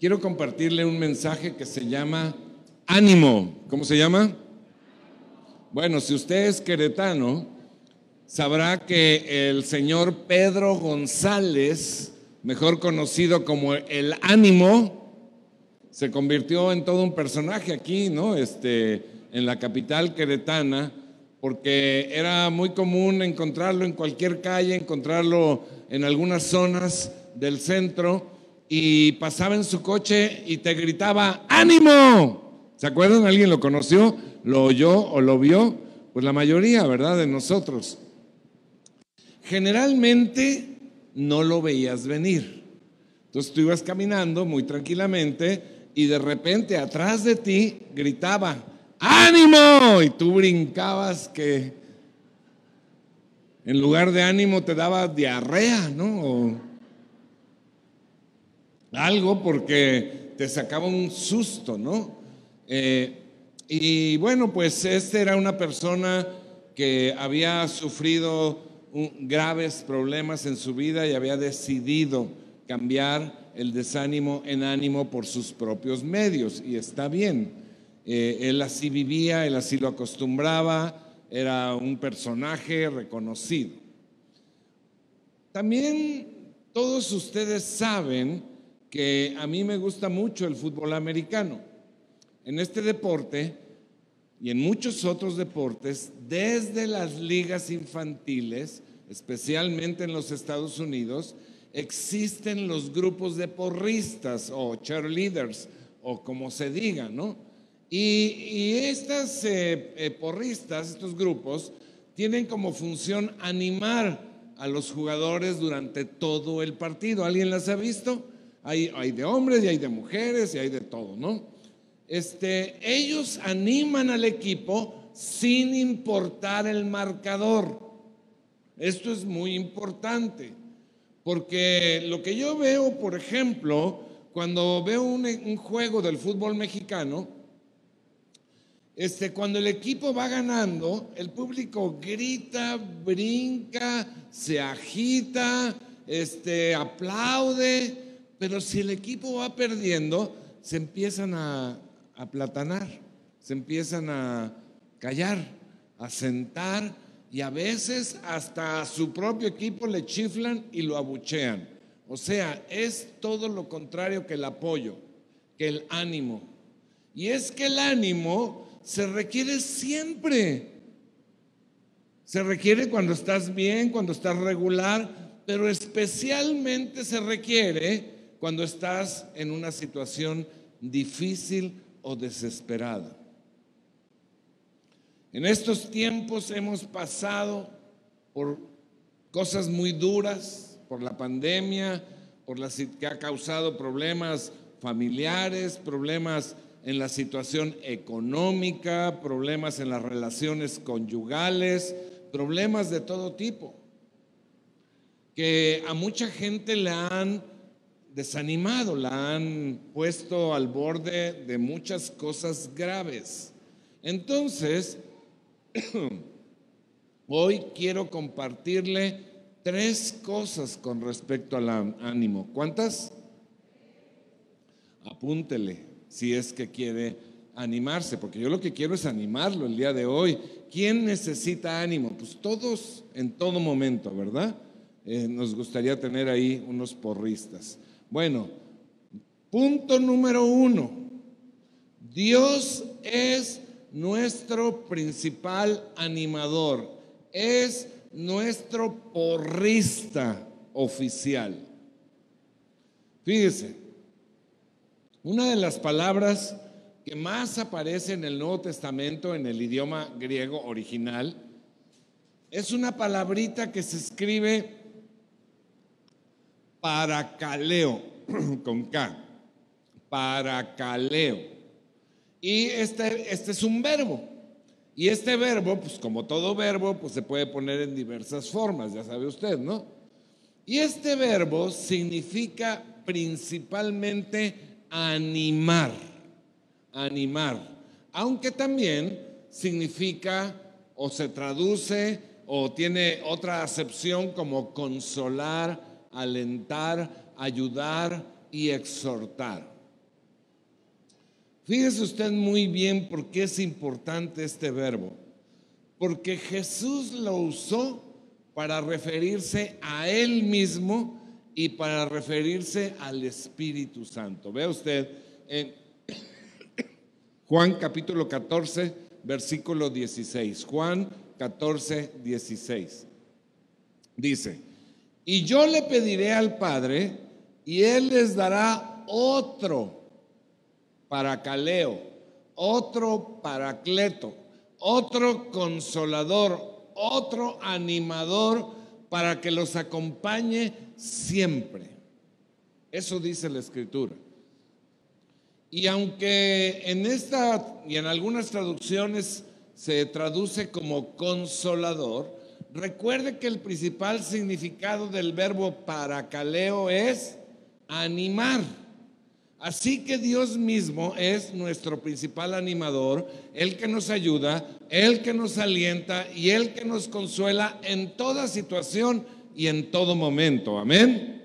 quiero compartirle un mensaje que se llama ánimo. ¿Cómo se llama? Bueno, si usted es queretano, sabrá que el señor Pedro González, mejor conocido como el ánimo, se convirtió en todo un personaje aquí, ¿no? Este, en la capital queretana, porque era muy común encontrarlo en cualquier calle, encontrarlo en algunas zonas del centro y pasaba en su coche y te gritaba, ánimo. ¿Se acuerdan? ¿Alguien lo conoció? ¿Lo oyó o lo vio? Pues la mayoría, ¿verdad? De nosotros. Generalmente no lo veías venir. Entonces tú ibas caminando muy tranquilamente y de repente atrás de ti gritaba, ánimo. Y tú brincabas que en lugar de ánimo te daba diarrea, ¿no? Algo porque te sacaba un susto, ¿no? Eh, y bueno, pues este era una persona que había sufrido graves problemas en su vida y había decidido cambiar el desánimo en ánimo por sus propios medios. Y está bien, eh, él así vivía, él así lo acostumbraba, era un personaje reconocido. También todos ustedes saben que a mí me gusta mucho el fútbol americano. En este deporte y en muchos otros deportes, desde las ligas infantiles, especialmente en los Estados Unidos, existen los grupos de porristas o cheerleaders o como se diga, ¿no? Y, estas eh, eh, porristas, estos grupos, tienen como función animar a los jugadores durante todo el partido. ¿Alguien las ha visto? Hay, de hombres y hay de mujeres y hay de todo, ¿no? Este, ellos animan al equipo sin importar el marcador. Esto es muy importante, porque lo que yo veo, por ejemplo, cuando veo un, un juego del fútbol mexicano, este, cuando el equipo va ganando, el público grita, brinca, se agita, este, aplaude, pero si el equipo va perdiendo, se empiezan a aplatanar, se empiezan a callar, a sentar y a veces hasta a su propio equipo le chiflan y lo abuchean. O sea, es todo lo contrario que el apoyo, que el ánimo. Y es que el ánimo se requiere siempre. Se requiere cuando estás bien, cuando estás regular, pero especialmente se requiere cuando estás en una situación difícil o desesperada. En estos tiempos hemos pasado por cosas muy duras, por la pandemia, por la que ha causado problemas familiares, problemas en la situación económica, problemas en las relaciones conyugales, problemas de todo tipo, que a mucha gente le han desanimado, la han puesto al borde de muchas cosas graves. Entonces, hoy quiero compartirle tres cosas con respecto al ánimo. ¿Cuántas? Apúntele si es que quiere animarse, porque yo lo que quiero es animarlo el día de hoy. ¿Quién necesita ánimo? Pues todos en todo momento, ¿verdad? Eh, nos gustaría tener ahí unos porristas. Bueno, punto número uno. Dios es nuestro principal animador, es nuestro porrista oficial. Fíjese, una de las palabras que más aparece en el Nuevo Testamento en el idioma griego original es una palabrita que se escribe paracaleo, con K, paracaleo. Y este, este es un verbo. Y este verbo, pues como todo verbo, pues se puede poner en diversas formas, ya sabe usted, ¿no? Y este verbo significa principalmente animar, animar, aunque también significa o se traduce o tiene otra acepción como consolar, alentar, ayudar y exhortar. Fíjese usted muy bien por qué es importante este verbo. Porque Jesús lo usó para referirse a Él mismo y para referirse al Espíritu Santo. Vea usted en Juan capítulo 14, versículo 16. Juan 14, 16. Dice, y yo le pediré al Padre y Él les dará otro paracaleo, otro paracleto, otro consolador, otro animador para que los acompañe siempre. Eso dice la escritura. Y aunque en esta y en algunas traducciones se traduce como consolador, recuerde que el principal significado del verbo paracaleo es animar. Así que Dios mismo es nuestro principal animador, el que nos ayuda, el que nos alienta y el que nos consuela en toda situación y en todo momento. Amén.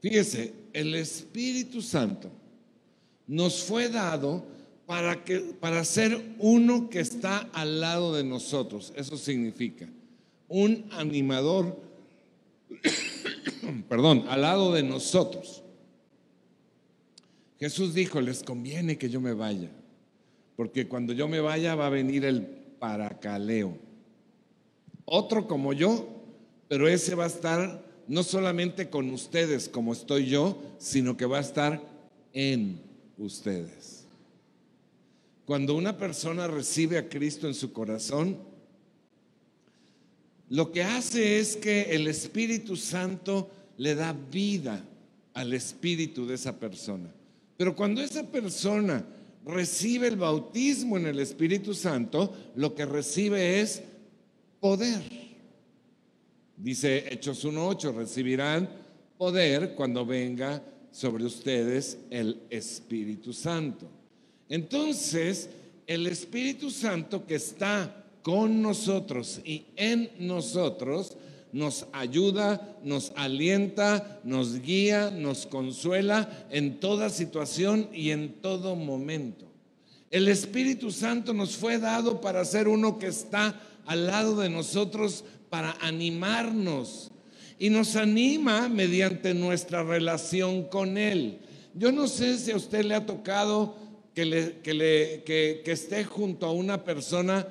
Fíjese, el Espíritu Santo nos fue dado para, que, para ser uno que está al lado de nosotros. Eso significa un animador, perdón, al lado de nosotros. Jesús dijo, les conviene que yo me vaya, porque cuando yo me vaya va a venir el paracaleo. Otro como yo, pero ese va a estar no solamente con ustedes como estoy yo, sino que va a estar en ustedes. Cuando una persona recibe a Cristo en su corazón, lo que hace es que el Espíritu Santo le da vida al espíritu de esa persona. Pero cuando esa persona recibe el bautismo en el Espíritu Santo, lo que recibe es poder. Dice Hechos 1.8, recibirán poder cuando venga sobre ustedes el Espíritu Santo. Entonces, el Espíritu Santo que está con nosotros y en nosotros, nos ayuda, nos alienta, nos guía, nos consuela en toda situación y en todo momento. El Espíritu Santo nos fue dado para ser uno que está al lado de nosotros para animarnos y nos anima mediante nuestra relación con Él. Yo no sé si a usted le ha tocado que, le, que, le, que, esté junto a una persona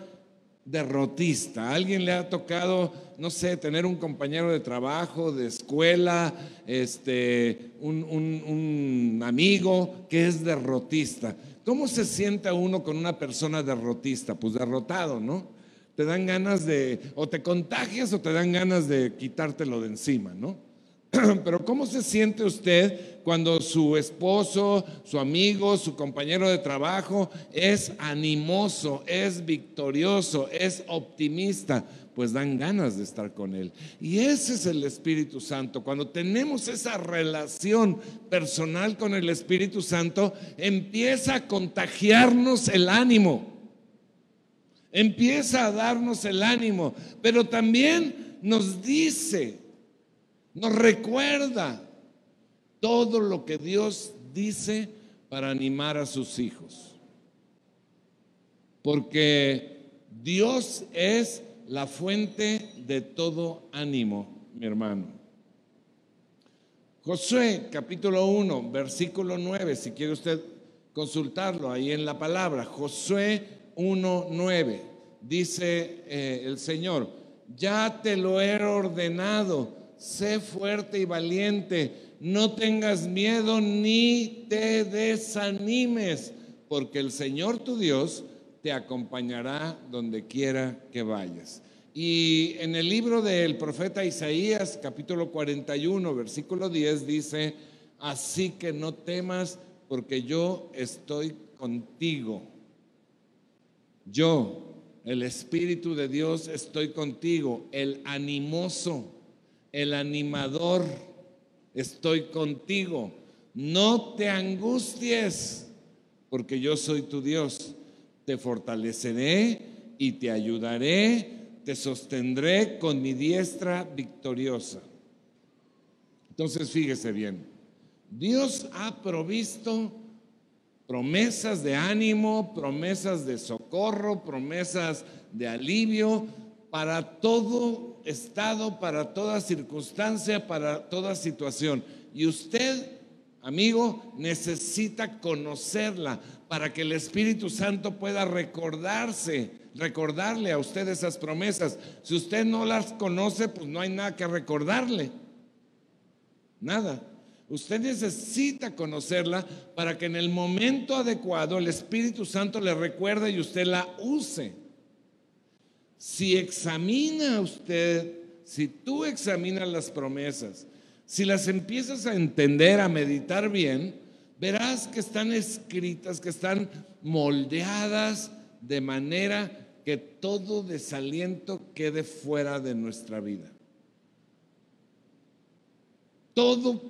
derrotista. Alguien le ha tocado, no sé, tener un compañero de trabajo, de escuela, este, un, un, amigo que es derrotista. ¿Cómo se siente uno con una persona derrotista? Pues derrotado, ¿no? te dan ganas de, o te contagias o te dan ganas de quitártelo de encima, ¿no? Pero ¿cómo se siente usted cuando su esposo, su amigo, su compañero de trabajo es animoso, es victorioso, es optimista? Pues dan ganas de estar con él. Y ese es el Espíritu Santo. Cuando tenemos esa relación personal con el Espíritu Santo, empieza a contagiarnos el ánimo empieza a darnos el ánimo, pero también nos dice, nos recuerda todo lo que Dios dice para animar a sus hijos. Porque Dios es la fuente de todo ánimo, mi hermano. Josué capítulo 1, versículo 9, si quiere usted consultarlo ahí en la palabra. Josué 1.9. Dice eh, el Señor, ya te lo he ordenado, sé fuerte y valiente, no tengas miedo ni te desanimes, porque el Señor tu Dios te acompañará donde quiera que vayas. Y en el libro del profeta Isaías, capítulo 41, versículo 10, dice, así que no temas, porque yo estoy contigo yo, el Espíritu de Dios, estoy contigo, el animoso, el animador, estoy contigo. No te angusties, porque yo soy tu Dios. Te fortaleceré y te ayudaré, te sostendré con mi diestra victoriosa. Entonces fíjese bien, Dios ha provisto promesas de ánimo, promesas de socorro, promesas de alivio para todo estado, para toda circunstancia, para toda situación. Y usted, amigo, necesita conocerla para que el Espíritu Santo pueda recordarse, recordarle a usted esas promesas. Si usted no las conoce, pues no hay nada que recordarle. Nada. Usted necesita conocerla para que en el momento adecuado el Espíritu Santo le recuerde y usted la use. Si examina usted, si tú examinas las promesas, si las empiezas a entender, a meditar bien, verás que están escritas, que están moldeadas de manera que todo desaliento quede fuera de nuestra vida. Todo,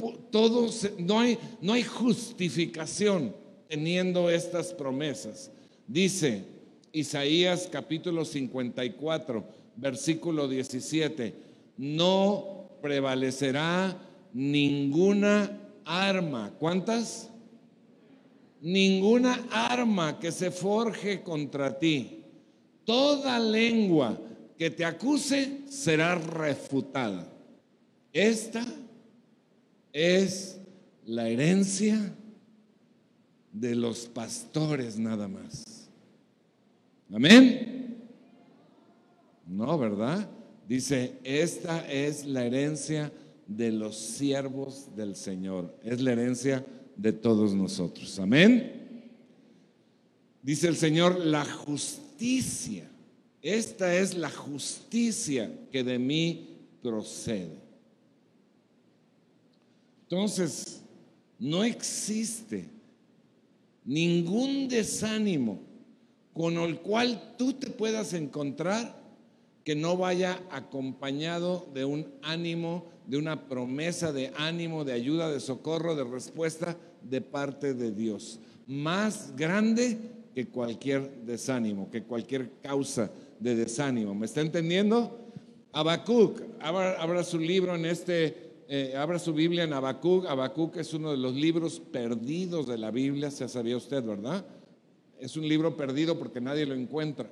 no hay, no hay justificación teniendo estas promesas. Dice Isaías capítulo 54, versículo 17, no prevalecerá ninguna arma. ¿Cuántas? Ninguna arma que se forje contra ti. Toda lengua que te acuse será refutada. Esta es la herencia de los pastores nada más. Amén. No, ¿verdad? Dice, esta es la herencia de los siervos del Señor. Es la herencia de todos nosotros. Amén. Dice el Señor, la justicia. Esta es la justicia que de mí procede. Entonces, no existe ningún desánimo con el cual tú te puedas encontrar que no vaya acompañado de un ánimo, de una promesa de ánimo, de ayuda, de socorro, de respuesta de parte de Dios. Más grande que cualquier desánimo, que cualquier causa de desánimo. ¿Me está entendiendo? Habacuc, abra su libro en este eh, abra su Biblia en Habacuc. Habacuc es uno de los libros perdidos de la Biblia, ya sabía usted, ¿verdad? Es un libro perdido porque nadie lo encuentra.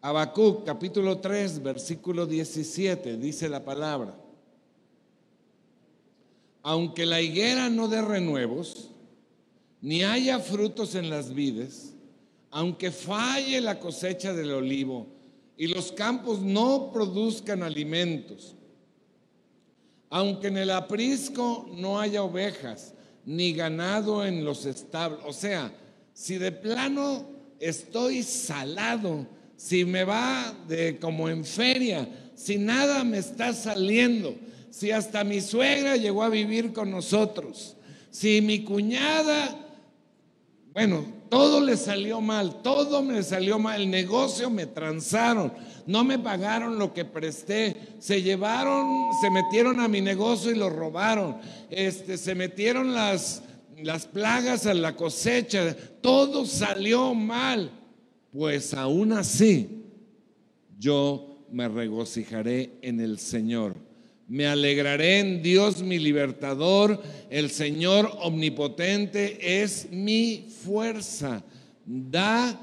Habacuc, capítulo 3, versículo 17, dice la palabra. Aunque la higuera no dé renuevos, ni haya frutos en las vides, aunque falle la cosecha del olivo y los campos no produzcan alimentos, aunque en el aprisco no haya ovejas, ni ganado en los establos. O sea, si de plano estoy salado, si me va de como en feria, si nada me está saliendo, si hasta mi suegra llegó a vivir con nosotros, si mi cuñada, bueno, todo le salió mal, todo me salió mal, el negocio me transaron, no me pagaron lo que presté, se llevaron, se metieron a mi negocio y lo robaron, este, se metieron las, las plagas a la cosecha, todo salió mal. Pues aún así, yo me regocijaré en el Señor. Me alegraré en Dios mi libertador. El Señor omnipotente es mi fuerza. Da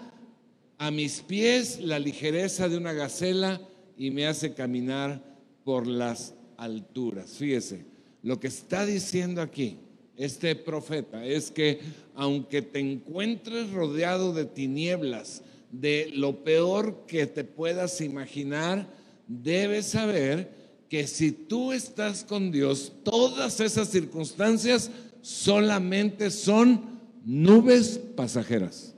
a mis pies la ligereza de una gacela y me hace caminar por las alturas. Fíjese, lo que está diciendo aquí este profeta es que aunque te encuentres rodeado de tinieblas, de lo peor que te puedas imaginar, debes saber que si tú estás con Dios, todas esas circunstancias solamente son nubes pasajeras.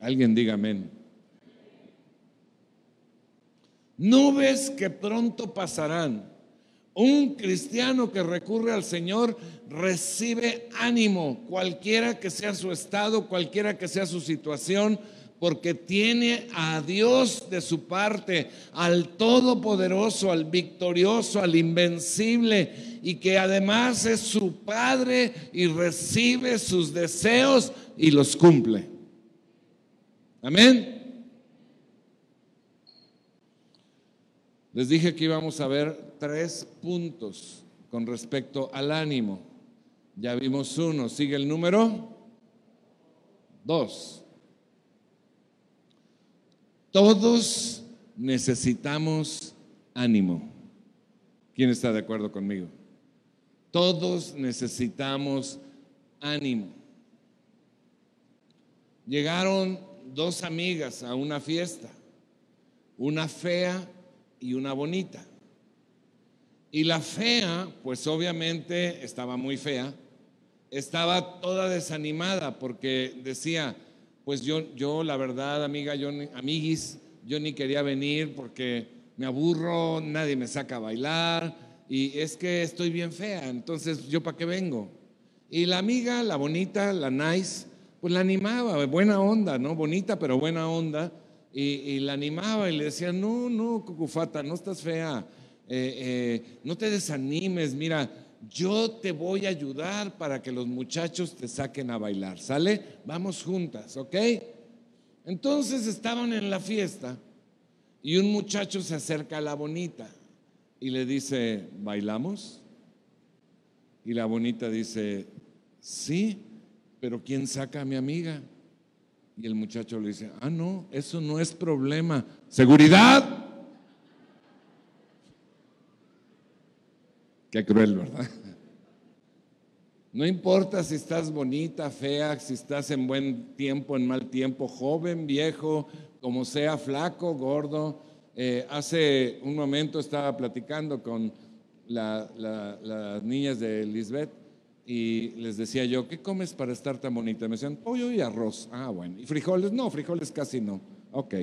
Alguien diga amén. Nubes que pronto pasarán. Un cristiano que recurre al Señor recibe ánimo, cualquiera que sea su estado, cualquiera que sea su situación, porque tiene a Dios de su parte, al Todopoderoso, al victorioso, al invencible, y que además es su Padre y recibe sus deseos y los cumple. Amén. Les dije que íbamos a ver tres puntos con respecto al ánimo. Ya vimos uno, sigue el número dos. Todos necesitamos ánimo. ¿Quién está de acuerdo conmigo? Todos necesitamos ánimo. Llegaron dos amigas a una fiesta, una fea y una bonita. Y la fea, pues obviamente estaba muy fea, estaba toda desanimada porque decía, pues yo, yo la verdad, amiga, yo, amiguis, yo ni quería venir porque me aburro, nadie me saca a bailar y es que estoy bien fea, entonces yo para qué vengo. Y la amiga, la bonita, la nice, pues la animaba, buena onda, ¿no? Bonita, pero buena onda. Y, la animaba y le decía, no, no, cucufata, no estás fea, eh, eh, no te desanimes, mira, yo te voy a ayudar para que los muchachos te saquen a bailar, ¿sale? Vamos juntas, ¿ok? Entonces estaban en la fiesta y un muchacho se acerca a la bonita y le dice, ¿bailamos? Y la bonita dice, sí, pero ¿quién saca a mi amiga? Y el muchacho le dice, ah, no, eso no es problema. Seguridad. Qué cruel, ¿verdad? No importa si estás bonita, fea, si estás en buen tiempo, en mal tiempo, joven, viejo, como sea, flaco, gordo. Eh, hace un momento estaba platicando con las niñas de Lisbeth y les decía yo, ¿qué comes para estar tan bonita? Me decían, pollo y arroz. Ah, bueno. ¿Y frijoles? No, frijoles casi no. Ok.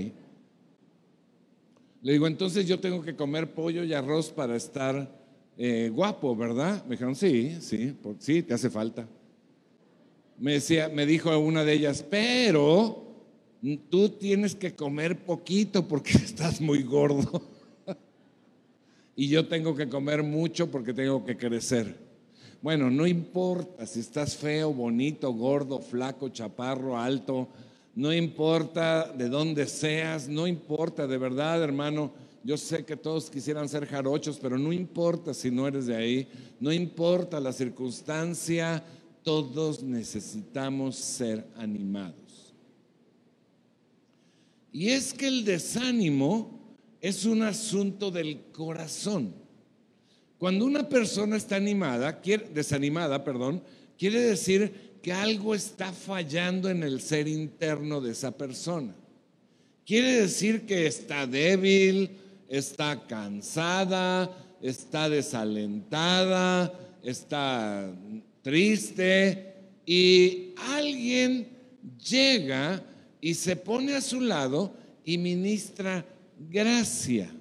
Le digo, entonces yo tengo que comer pollo y arroz para estar eh, guapo, ¿verdad? Me dijeron, sí, sí, sí, te hace falta. Me, decía, me dijo una de ellas, pero tú tienes que comer poquito porque estás muy gordo. y yo tengo que comer mucho porque tengo que crecer. Bueno, no importa si estás feo, bonito, gordo, flaco, chaparro, alto, no importa de dónde seas, no importa de verdad, hermano yo sé que todos quisieran ser jarochos, pero no importa si no eres de ahí, no importa la circunstancia, todos necesitamos ser animados. Y es que el desánimo es un asunto del corazón. Cuando una persona está animada, desanimada, perdón, quiere decir que algo está fallando en el ser interno de esa persona. Quiere decir que está débil, está cansada, está desalentada, está triste y alguien llega y se pone a su lado y ministra gracia.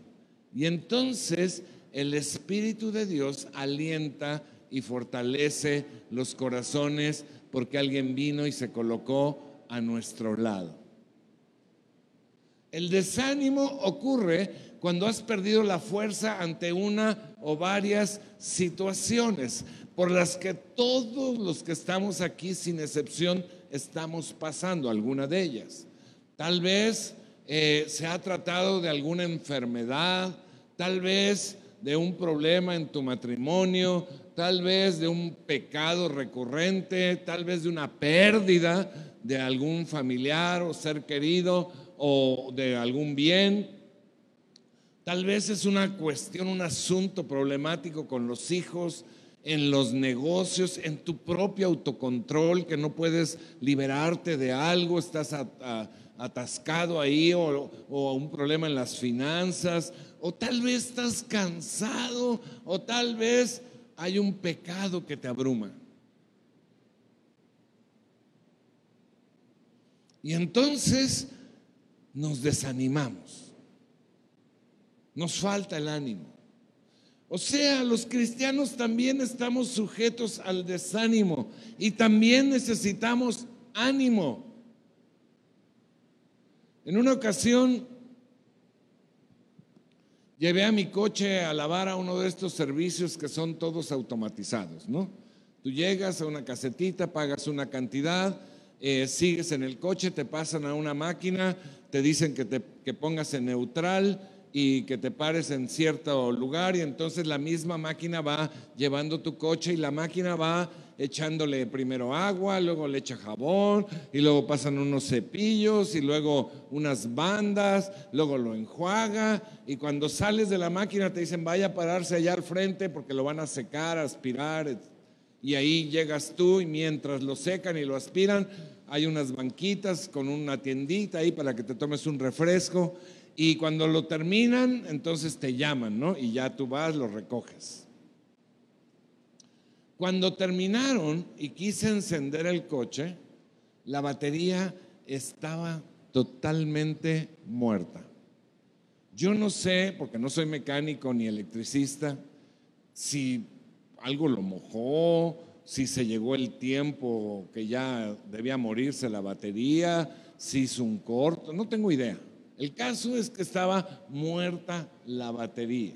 Y entonces el Espíritu de Dios alienta y fortalece los corazones porque alguien vino y se colocó a nuestro lado. El desánimo ocurre cuando has perdido la fuerza ante una o varias situaciones por las que todos los que estamos aquí, sin excepción, estamos pasando, alguna de ellas. Tal vez eh, se ha tratado de alguna enfermedad, tal vez de un problema en tu matrimonio, tal vez de un pecado recurrente, tal vez de una pérdida de algún familiar o ser querido o de algún bien. Tal vez es una cuestión, un asunto problemático con los hijos, en los negocios, en tu propio autocontrol, que no puedes liberarte de algo, estás atascado ahí, o, o, un problema en las finanzas, o tal vez estás cansado, o tal vez hay un pecado que te abruma. Y entonces nos desanimamos. Nos falta el ánimo. O sea, los cristianos también estamos sujetos al desánimo y también necesitamos ánimo. En una ocasión llevé a mi coche a lavar a uno de estos servicios que son todos automatizados, ¿no? Tú llegas a una casetita, pagas una cantidad, eh, sigues en el coche, te pasan a una máquina, te dicen que te que pongas en neutral, y que te pares en cierto lugar y entonces la misma máquina va llevando tu coche y la máquina va echándole primero agua, luego le echa jabón, y luego pasan unos cepillos, y luego unas bandas, luego lo enjuaga, y cuando sales de la máquina te dicen vaya a pararse allá al frente porque lo van a secar, aspirar, y ahí llegas tú y mientras lo secan y lo aspiran, hay unas banquitas con una tiendita ahí para que te tomes un refresco y cuando lo terminan, entonces te llaman, ¿no? Y ya tú vas, lo recoges. Cuando terminaron y quise encender el coche, la batería estaba totalmente muerta. Yo no sé, porque no soy mecánico ni electricista, si algo lo mojó, si se llegó el tiempo que ya debía morirse la batería, si hizo un corto, no tengo idea. El caso es que estaba muerta la batería.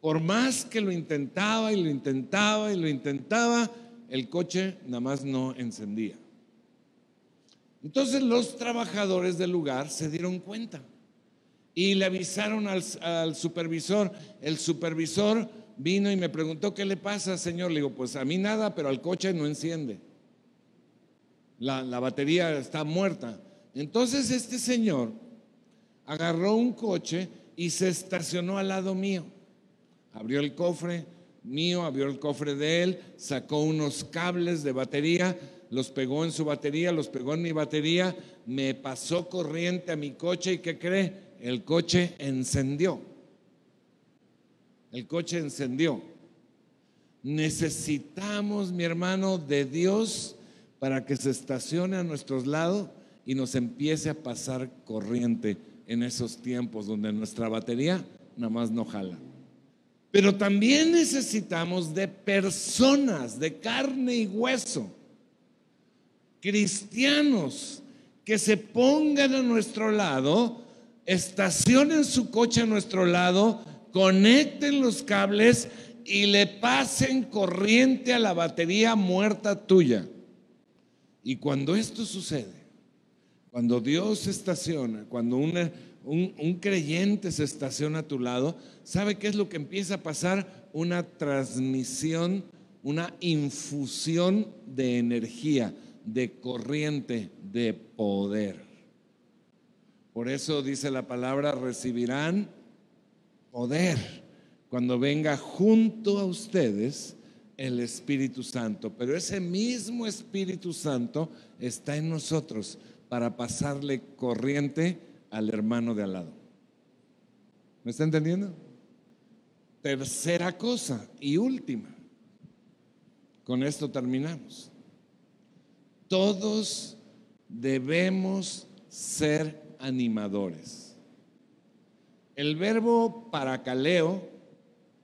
Por más que lo intentaba y lo intentaba y lo intentaba, el coche nada más no encendía. Entonces los trabajadores del lugar se dieron cuenta y le avisaron al, supervisor. El supervisor vino y me preguntó, ¿qué le pasa, señor? Le digo, pues a mí nada, pero al coche no enciende. La batería está muerta. Entonces este señor agarró un coche y se estacionó al lado mío. Abrió el cofre mío, abrió el cofre de él, sacó unos cables de batería, los pegó en su batería, los pegó en mi batería, me pasó corriente a mi coche y ¿qué cree? El coche encendió. El coche encendió. Necesitamos, mi hermano, de Dios para que se estacione a nuestros lados y nos empiece a pasar corriente en esos tiempos donde nuestra batería nada más no jala. Pero también necesitamos de personas, de carne y hueso, cristianos que se pongan a nuestro lado, estacionen su coche a nuestro lado conecten los cables y le pasen corriente a la batería muerta tuya. Y cuando esto sucede, cuando Dios estaciona, cuando un, un, creyente se estaciona a tu lado, ¿sabe qué es lo que empieza a pasar? Una transmisión, una infusión de energía, de corriente, de poder. Por eso dice la palabra, recibirán poder cuando venga junto a ustedes el Espíritu Santo. Pero ese mismo Espíritu Santo está en nosotros para pasarle corriente al hermano de al lado. ¿Me está entendiendo? Tercera cosa y última. Con esto terminamos. Todos debemos ser animadores. El verbo paracaleo,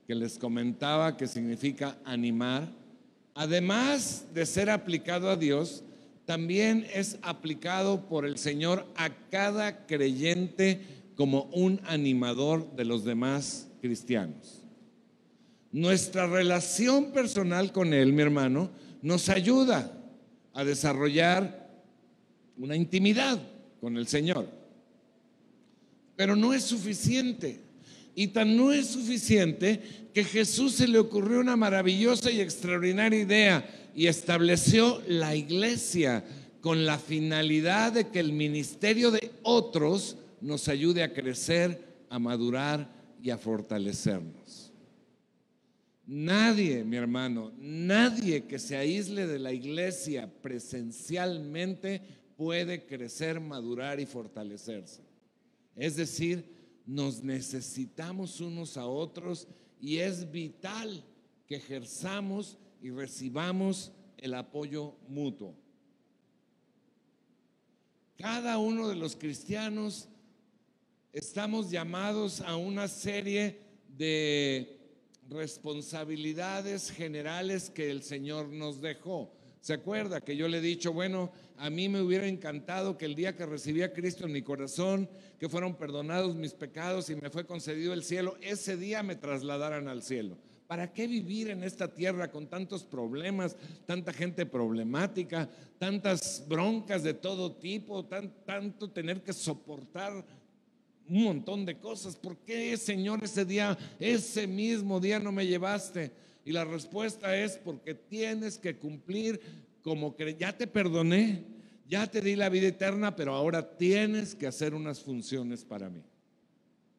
que les comentaba que significa animar, además de ser aplicado a Dios, también es aplicado por el Señor a cada creyente como un animador de los demás cristianos. Nuestra relación personal con Él, mi hermano, nos ayuda a desarrollar una intimidad con el Señor. Pero no es suficiente. Y tan no es suficiente que Jesús se le ocurrió una maravillosa y extraordinaria idea y estableció la iglesia con la finalidad de que el ministerio de otros nos ayude a crecer, a madurar y a fortalecernos. Nadie, mi hermano, nadie que se aísle de la iglesia presencialmente puede crecer, madurar y fortalecerse. Es decir, nos necesitamos unos a otros y es vital que ejerzamos y recibamos el apoyo mutuo. Cada uno de los cristianos estamos llamados a una serie de responsabilidades generales que el Señor nos dejó. ¿Se acuerda que yo le he dicho, bueno, a mí me hubiera encantado que el día que recibí a Cristo en mi corazón, que fueron perdonados mis pecados y me fue concedido el cielo, ese día me trasladaran al cielo. ¿Para qué vivir en esta tierra con tantos problemas, tanta gente problemática, tantas broncas de todo tipo, tanto tener que soportar un montón de cosas? ¿Por qué, Señor, ese día, ese mismo día no me llevaste? Y la respuesta es porque tienes que cumplir como que ya te perdoné, ya te di la vida eterna, pero ahora tienes que hacer unas funciones para mí.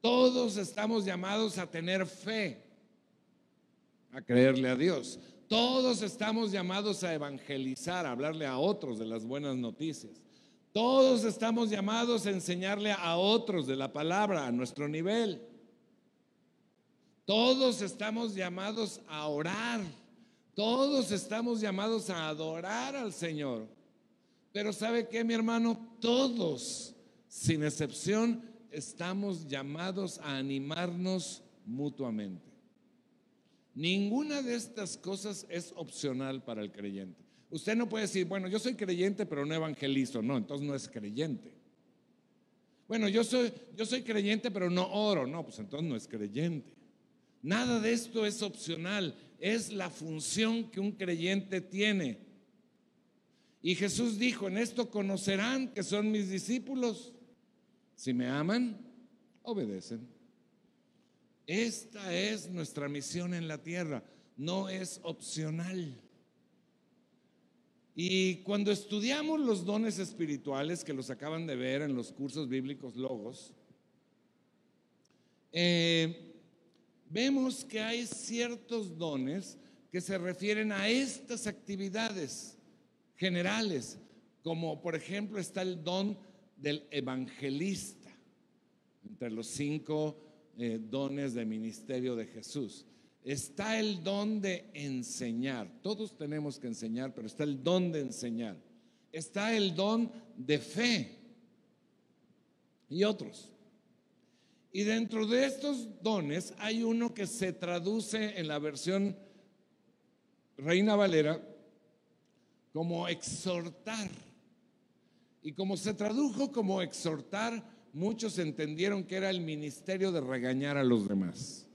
Todos estamos llamados a tener fe, a creerle a Dios. Todos estamos llamados a evangelizar, a hablarle a otros de las buenas noticias. Todos estamos llamados a enseñarle a otros de la palabra a nuestro nivel. Todos estamos llamados a orar. Todos estamos llamados a adorar al Señor. Pero ¿sabe qué, mi hermano? Todos, sin excepción, estamos llamados a animarnos mutuamente. Ninguna de estas cosas es opcional para el creyente. Usted no puede decir, bueno, yo soy creyente, pero no evangelizo. No, entonces no es creyente. Bueno, yo soy, yo soy creyente, pero no oro. No, pues entonces no es creyente. Nada de esto es opcional. Es la función que un creyente tiene. Y Jesús dijo, en esto conocerán que son mis discípulos. Si me aman, obedecen. Esta es nuestra misión en la tierra, no es opcional. Y cuando estudiamos los dones espirituales, que los acaban de ver en los cursos bíblicos Logos, eh, vemos que hay ciertos dones que se refieren a estas actividades generales, como por ejemplo está el don del evangelista, entre los cinco eh, dones de ministerio de Jesús. Está el don de enseñar. Todos tenemos que enseñar, pero está el don de enseñar. Está el don de fe y otros. Y dentro de estos dones hay uno que se traduce en la versión Reina Valera como exhortar. Y como se tradujo como exhortar, muchos entendieron que era el ministerio de regañar a los demás.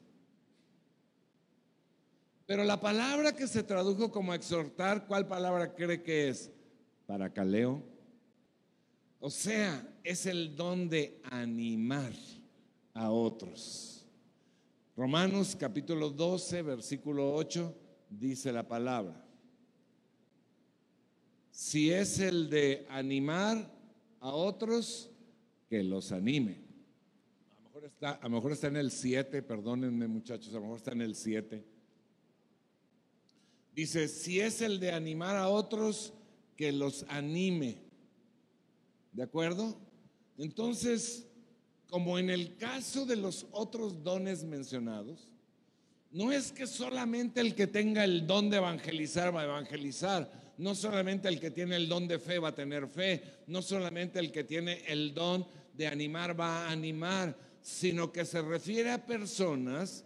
Pero la palabra que se tradujo como exhortar, ¿cuál palabra cree que es? Paracaleo. O sea, es el don de animar a otros. Romanos capítulo 12, versículo 8, dice la palabra. Si es el de animar a otros, que los anime. A lo mejor está, a lo mejor está en el 7, perdónenme muchachos, a lo mejor está en el 7. Dice, si es el de animar a otros, que los anime. ¿De acuerdo? Entonces, como en el caso de los otros dones mencionados, no es que solamente el que tenga el don de evangelizar va a evangelizar, no solamente el que tiene el don de fe va a tener fe, no solamente el que tiene el don de animar va a animar, sino que se refiere a personas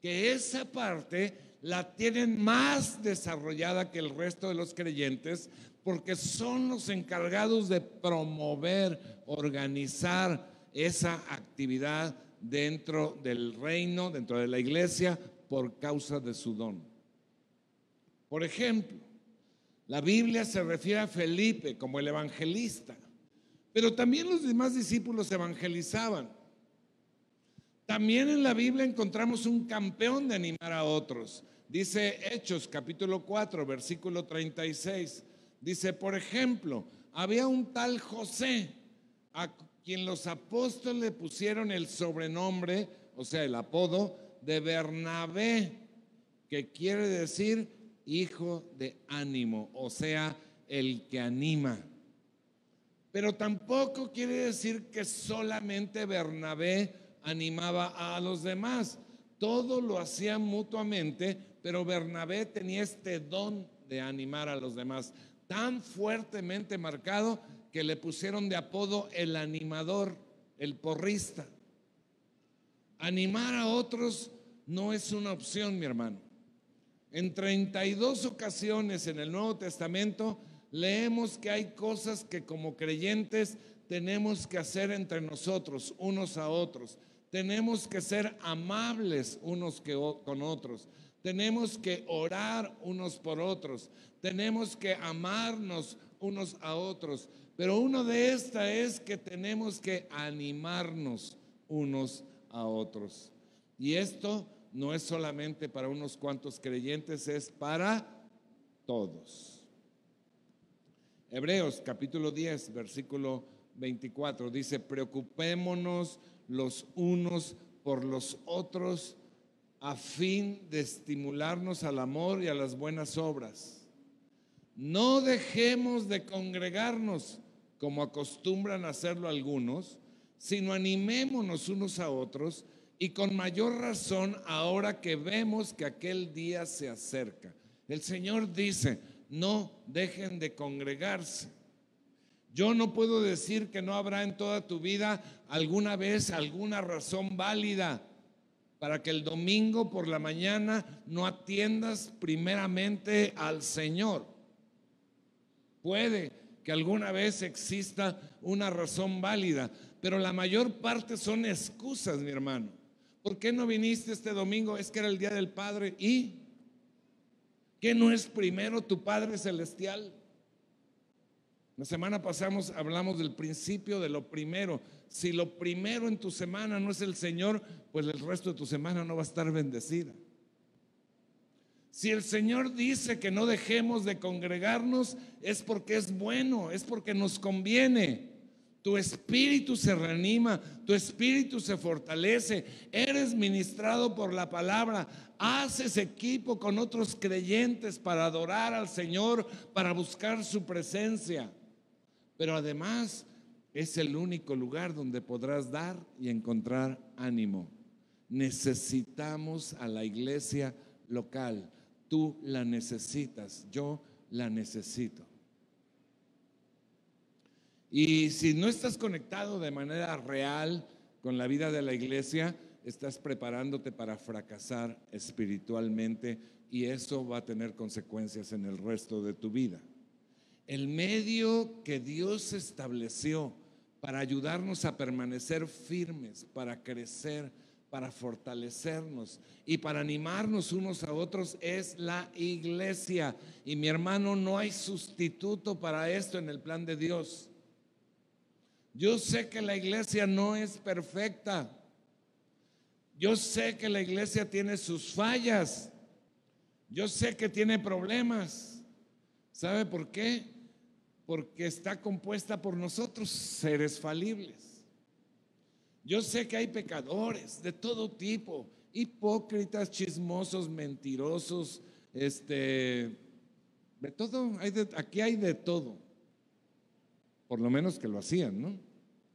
que esa parte la tienen más desarrollada que el resto de los creyentes porque son los encargados de promover, organizar esa actividad dentro del reino, dentro de la iglesia, por causa de su don. Por ejemplo, la Biblia se refiere a Felipe como el evangelista, pero también los demás discípulos evangelizaban. También en la Biblia encontramos un campeón de animar a otros. Dice Hechos capítulo 4, versículo 36. Dice, por ejemplo, había un tal José a quien los apóstoles le pusieron el sobrenombre, o sea, el apodo de Bernabé, que quiere decir hijo de ánimo, o sea, el que anima. Pero tampoco quiere decir que solamente Bernabé animaba a los demás. Todo lo hacían mutuamente, pero Bernabé tenía este don de animar a los demás, tan fuertemente marcado que le pusieron de apodo el animador, el porrista. Animar a otros no es una opción, mi hermano. En 32 ocasiones en el Nuevo Testamento leemos que hay cosas que como creyentes tenemos que hacer entre nosotros, unos a otros. Tenemos que ser amables unos con otros. Tenemos que orar unos por otros. Tenemos que amarnos unos a otros. Pero uno de estas es que tenemos que animarnos unos a otros. Y esto no es solamente para unos cuantos creyentes, es para todos. Hebreos capítulo 10, versículo 24 dice, preocupémonos los unos por los otros a fin de estimularnos al amor y a las buenas obras. No dejemos de congregarnos como acostumbran hacerlo algunos, sino animémonos unos a otros y con mayor razón ahora que vemos que aquel día se acerca. El Señor dice, no dejen de congregarse. Yo no puedo decir que no habrá en toda tu vida alguna vez alguna razón válida para que el domingo por la mañana no atiendas primeramente al Señor. Puede que alguna vez exista una razón válida, pero la mayor parte son excusas, mi hermano. ¿Por qué no viniste este domingo? Es que era el día del Padre y ¿qué no es primero tu Padre celestial? La semana pasamos hablamos del principio de lo primero. Si lo primero en tu semana no es el Señor, pues el resto de tu semana no va a estar bendecida. Si el Señor dice que no dejemos de congregarnos, es porque es bueno, es porque nos conviene. Tu espíritu se reanima, tu espíritu se fortalece, eres ministrado por la palabra, haces equipo con otros creyentes para adorar al Señor, para buscar su presencia. Pero además es el único lugar donde podrás dar y encontrar ánimo. Necesitamos a la iglesia local. Tú la necesitas, yo la necesito. Y si no estás conectado de manera real con la vida de la iglesia, estás preparándote para fracasar espiritualmente y eso va a tener consecuencias en el resto de tu vida. El medio que Dios estableció para ayudarnos a permanecer firmes, para crecer, para fortalecernos y para animarnos unos a otros es la iglesia. Y mi hermano, no hay sustituto para esto en el plan de Dios. Yo sé que la iglesia no es perfecta. Yo sé que la iglesia tiene sus fallas. Yo sé que tiene problemas. ¿Sabe por qué? Porque está compuesta por nosotros, seres falibles. Yo sé que hay pecadores de todo tipo, hipócritas, chismosos, mentirosos, este, de todo, aquí hay de todo. Por lo menos que lo hacían, ¿no?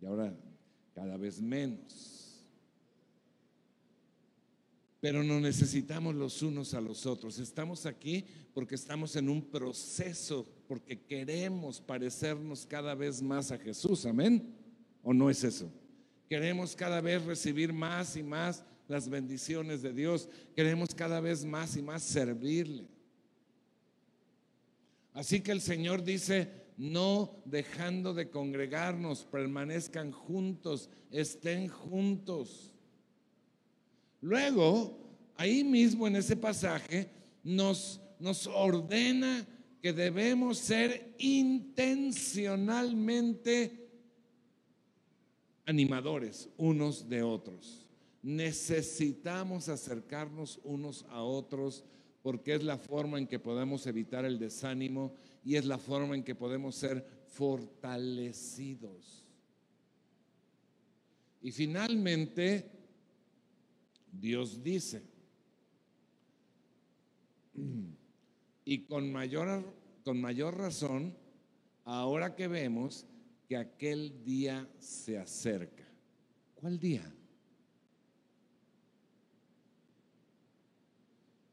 Y ahora cada vez menos. Pero no necesitamos los unos a los otros. Estamos aquí porque estamos en un proceso, porque queremos parecernos cada vez más a Jesús. Amén. ¿O no es eso? Queremos cada vez recibir más y más las bendiciones de Dios. Queremos cada vez más y más servirle. Así que el Señor dice, no dejando de congregarnos, permanezcan juntos, estén juntos. Luego, ahí mismo en ese pasaje, nos, nos ordena que debemos ser intencionalmente animadores unos de otros. Necesitamos acercarnos unos a otros porque es la forma en que podemos evitar el desánimo y es la forma en que podemos ser fortalecidos. Y finalmente, Dios dice, y con mayor, con mayor razón, ahora que vemos que aquel día se acerca. ¿Cuál día?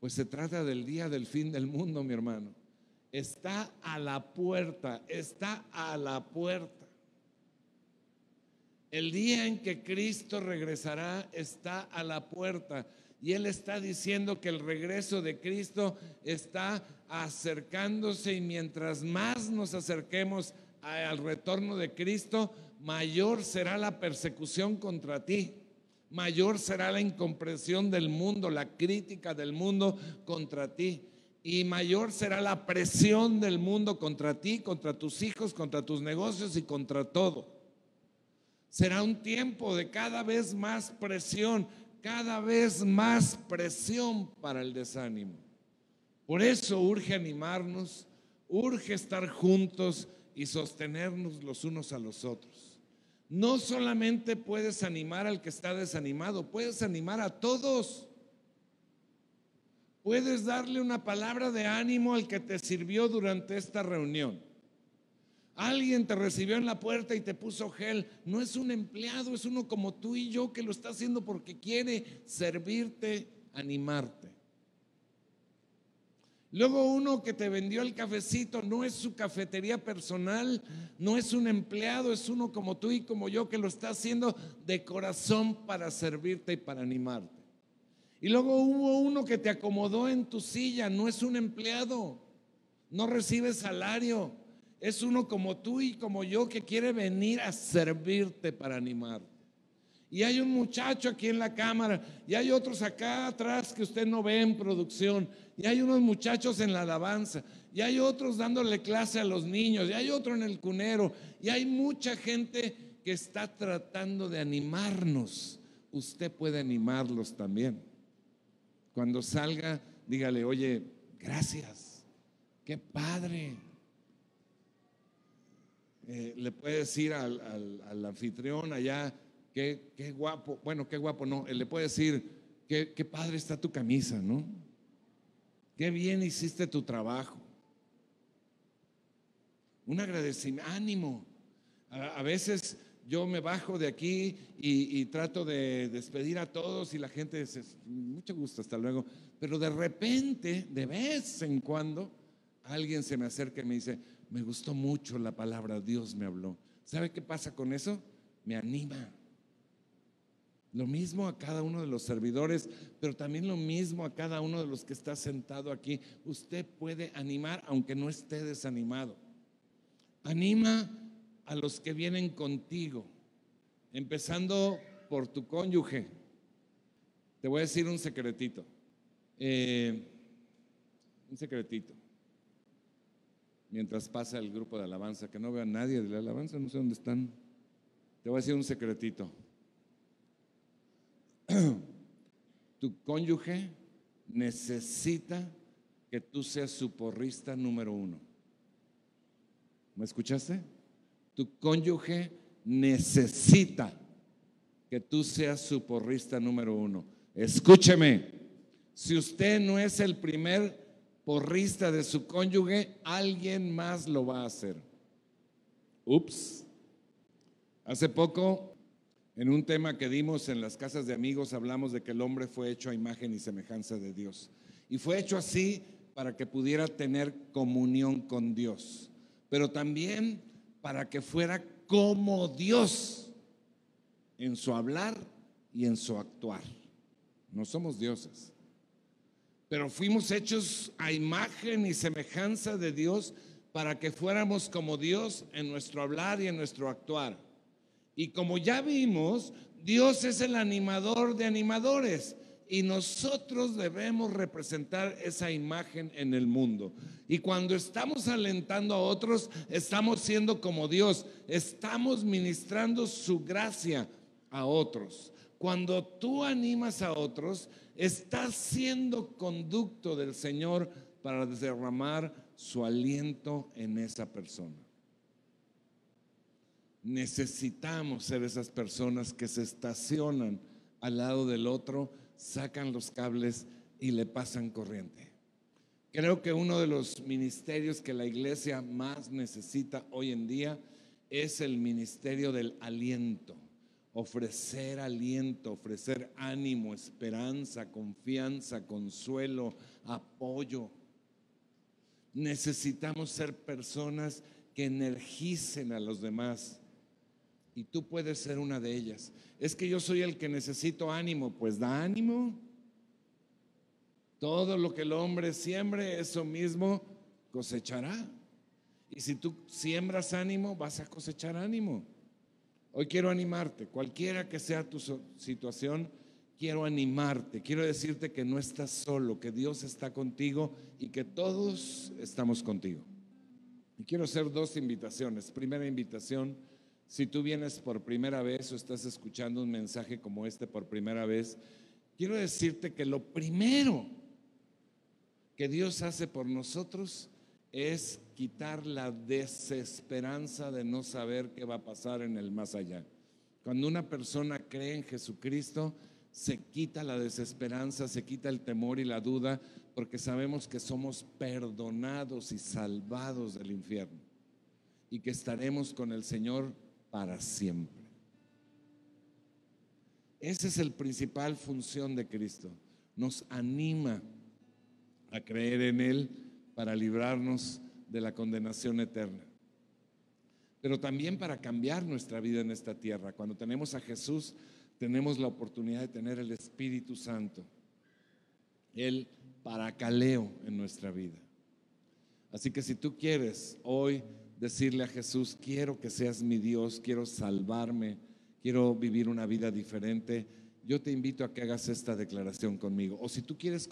Pues se trata del día del fin del mundo, mi hermano. Está a la puerta, está a la puerta. El día en que Cristo regresará está a la puerta. Y Él está diciendo que el regreso de Cristo está acercándose y mientras más nos acerquemos al retorno de Cristo, mayor será la persecución contra ti mayor será la incomprensión del mundo, la crítica del mundo contra ti. Y mayor será la presión del mundo contra ti, contra tus hijos, contra tus negocios y contra todo. Será un tiempo de cada vez más presión. cada vez más presión para el desánimo. Por eso urge animarnos, urge estar juntos y sostenernos los unos a los otros. No solamente puedes animar al que está desanimado, puedes animar a todos. Puedes darle una palabra de ánimo al que te sirvió durante esta reunión. Alguien te recibió en la puerta y te puso gel. No es un empleado, es uno como tú y yo que lo está haciendo porque quiere servirte, animarte. Luego uno que te vendió el cafecito no es su cafetería personal, no es un empleado, es uno como tú y como yo que lo está haciendo de corazón para servirte y para animarte. Y luego hubo uno que te acomodó en tu silla, no es un empleado, no recibe salario, es uno como tú y como yo que quiere venir a servirte para animarte. Y hay un muchacho aquí en la cámara, y hay otros acá atrás que usted no ve en producción, y hay unos muchachos en la alabanza, y hay otros dándole clase a los niños, y hay otro en el cunero, y hay mucha gente que está tratando de animarnos. Usted puede animarlos también. Cuando salga, dígale, oye, gracias, qué padre eh, le puede decir al, anfitrión allá, qué, qué, guapo, bueno, qué guapo no, le puede decir, qué, qué padre está tu camisa, ¿no? Qué bien hiciste tu trabajo. Un agradecimiento, ánimo. A, veces yo me bajo de aquí y, trato de despedir a todos y la gente dice, mucho gusto, hasta luego. Pero de repente, de vez en cuando, alguien se me acerca y me dice, me gustó mucho la palabra, Dios me habló. ¿Sabe qué pasa con eso? Me anima. Lo mismo a cada uno de los servidores, pero también lo mismo a cada uno de los que está sentado aquí. Usted puede animar aunque no esté desanimado. Anima a los que vienen contigo, empezando por tu cónyuge. Te voy a decir un secretito. Eh, un secretito mientras pasa el grupo de alabanza, que no veo a nadie de la alabanza, no sé dónde están. Te voy a decir un secretito. tu cónyuge necesita que tú seas su porrista número uno. ¿Me escuchaste? Tu cónyuge necesita que tú seas su porrista número uno. Escúcheme, si usted no es el primer porrista de su cónyuge, alguien más lo va a hacer. Ups. Hace poco, en un tema que dimos en las casas de amigos, hablamos de que el hombre fue hecho a imagen y semejanza de Dios. Y fue hecho así para que pudiera tener comunión con Dios, pero también para que fuera como Dios en su hablar y en su actuar. No somos dioses pero fuimos hechos a imagen y semejanza de Dios para que fuéramos como Dios en nuestro hablar y en nuestro actuar. Y como ya vimos, Dios es el animador de animadores y nosotros debemos representar esa imagen en el mundo. Y cuando estamos alentando a otros, estamos siendo como Dios, estamos ministrando su gracia a otros. Cuando tú animas a otros, estás siendo conducto del Señor para derramar su aliento en esa persona. Necesitamos ser esas personas que se estacionan al lado del otro, sacan los cables y le pasan corriente. Creo que uno de los ministerios que la iglesia más necesita hoy en día es el ministerio del aliento ofrecer aliento, ofrecer ánimo, esperanza, confianza, consuelo, apoyo. Necesitamos ser personas que energicen a los demás. Y tú puedes ser una de ellas. Es que yo soy el que necesito ánimo, pues da ánimo. Todo lo que el hombre siembre, eso mismo cosechará. Y si tú siembras ánimo, vas a cosechar ánimo. Hoy quiero animarte, cualquiera que sea tu situación, quiero animarte, quiero decirte que no estás solo, que Dios está contigo y que todos estamos contigo. Y quiero hacer dos invitaciones. Primera invitación, si tú vienes por primera vez o estás escuchando un mensaje como este por primera vez, quiero decirte que lo primero que Dios hace por nosotros es quitar la desesperanza de no saber qué va a pasar en el más allá. Cuando una persona cree en Jesucristo, se quita la desesperanza, se quita el temor y la duda, porque sabemos que somos perdonados y salvados del infierno y que estaremos con el Señor para siempre. Esa es el principal función de Cristo. Nos anima a creer en Él para librarnos de la condenación eterna. Pero también para cambiar nuestra vida en esta tierra. Cuando tenemos a Jesús, tenemos la oportunidad de tener el Espíritu Santo, el paracaleo en nuestra vida. Así que si tú quieres hoy decirle a Jesús, quiero que seas mi Dios, quiero salvarme, quiero vivir una vida diferente, yo te invito a que hagas esta declaración conmigo. O si tú quieres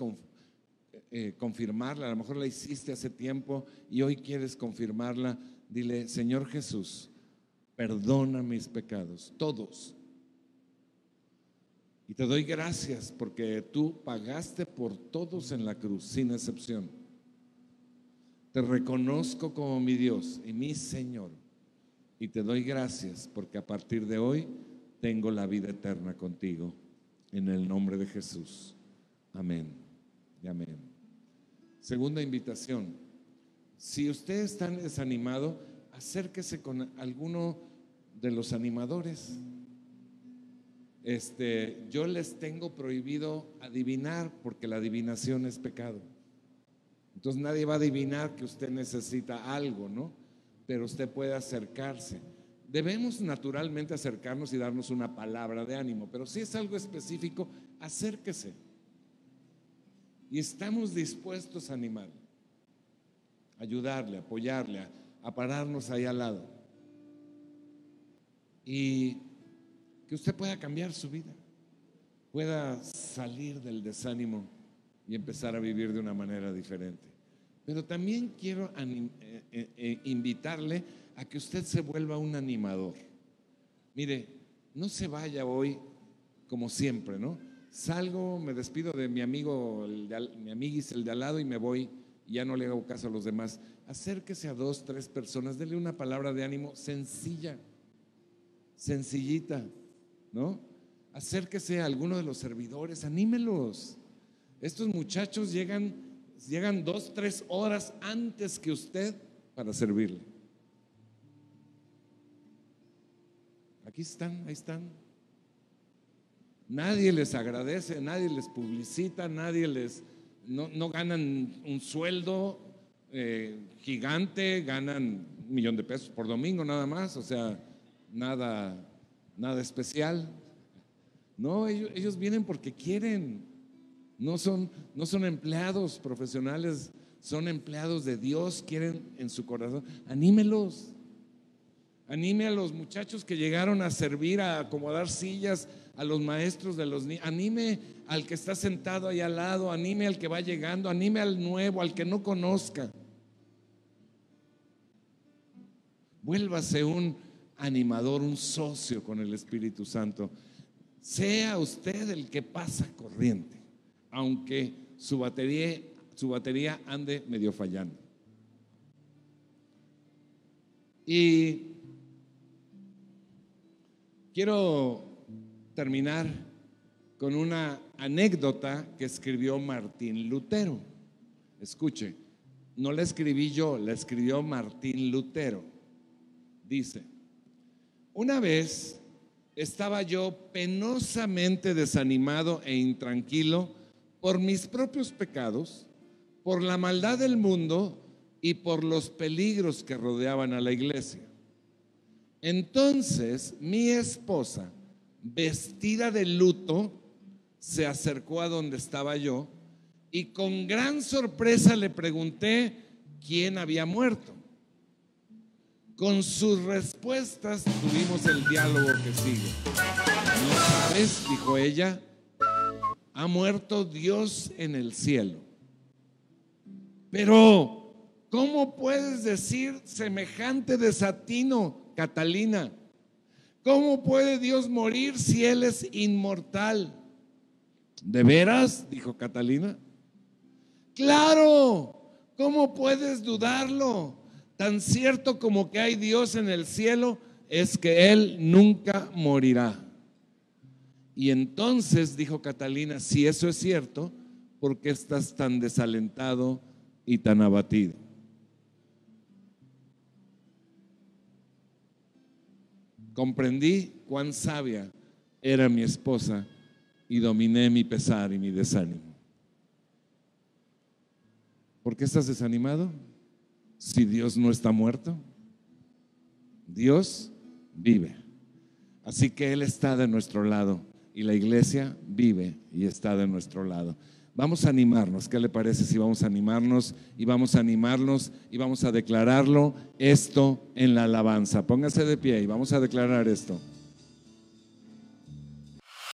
eh, confirmarla, a lo mejor la hiciste hace tiempo y hoy quieres confirmarla, dile, Señor Jesús, perdona mis pecados, todos. Y te doy gracias porque tú pagaste por todos en la cruz, sin excepción. Te reconozco como mi Dios y mi Señor. Y te doy gracias porque a partir de hoy tengo la vida eterna contigo. En el nombre de Jesús. Amén y amén. Segunda invitación. Si usted está desanimado, acérquese con alguno de los animadores. Este, yo les tengo prohibido adivinar porque la adivinación es pecado. Entonces nadie va a adivinar que usted necesita algo, ¿no? Pero usted puede acercarse. Debemos naturalmente acercarnos y darnos una palabra de ánimo, pero si es algo específico, acérquese y estamos dispuestos a animarle, ayudarle, apoyarle, a, pararnos ahí al lado. Y que usted pueda cambiar su vida, pueda salir del desánimo y empezar a vivir de una manera diferente. Pero también quiero eh, eh, eh, invitarle a que usted se vuelva un animador. Mire, no se vaya hoy como siempre, ¿no? salgo, me despido de mi amigo, el de, mi amiguis, el de al lado, y me voy y ya no le hago caso a los demás. Acérquese a dos, tres personas, dele una palabra de ánimo sencilla, sencillita, ¿no? Acérquese a alguno de los servidores, anímelos. Estos muchachos llegan, llegan dos, tres horas antes que usted para servirle. Aquí están, ahí están. Nadie les agradece, nadie les publicita, nadie les... No, ganan un sueldo eh, gigante, ganan un millón de pesos por domingo nada más, o sea, nada, nada especial. No, ellos, ellos vienen porque quieren. No son, no son empleados profesionales, son empleados de Dios, quieren en su corazón. Anímelos. Anime a los muchachos que llegaron a servir, a acomodar sillas, a los maestros de los niños. Anime al que está sentado ahí al lado, anime al que va llegando, anime al nuevo, al que no conozca. Vuélvase un animador, un socio con el Espíritu Santo. Sea usted el que pasa corriente, aunque su batería, su batería ande medio fallando. Y Quiero terminar con una anécdota que escribió Martín Lutero. Escuche, no la escribí yo, la escribió Martín Lutero. Dice, una vez estaba yo penosamente desanimado e intranquilo por mis propios pecados, por la maldad del mundo y por los peligros que rodeaban a la iglesia. Entonces mi esposa, vestida de luto, se acercó a donde estaba yo y con gran sorpresa le pregunté quién había muerto. Con sus respuestas tuvimos el diálogo que sigue. ¿No sabes? dijo ella, ha muerto Dios en el cielo. Pero, ¿cómo puedes decir semejante desatino? Catalina, ¿cómo puede Dios morir si Él es inmortal? ¿De veras? dijo Catalina. Claro, ¿cómo puedes dudarlo? Tan cierto como que hay Dios en el cielo es que Él nunca morirá. Y entonces dijo Catalina, si eso es cierto, ¿por qué estás tan desalentado y tan abatido? Comprendí cuán sabia era mi esposa y dominé mi pesar y mi desánimo. ¿Por qué estás desanimado? Si Dios no está muerto. Dios vive. Así que Él está de nuestro lado y la iglesia vive y está de nuestro lado. Vamos a animarnos, ¿qué le parece si vamos a animarnos y vamos a animarnos y vamos a declararlo esto en la alabanza? Póngase de pie y vamos a declarar esto.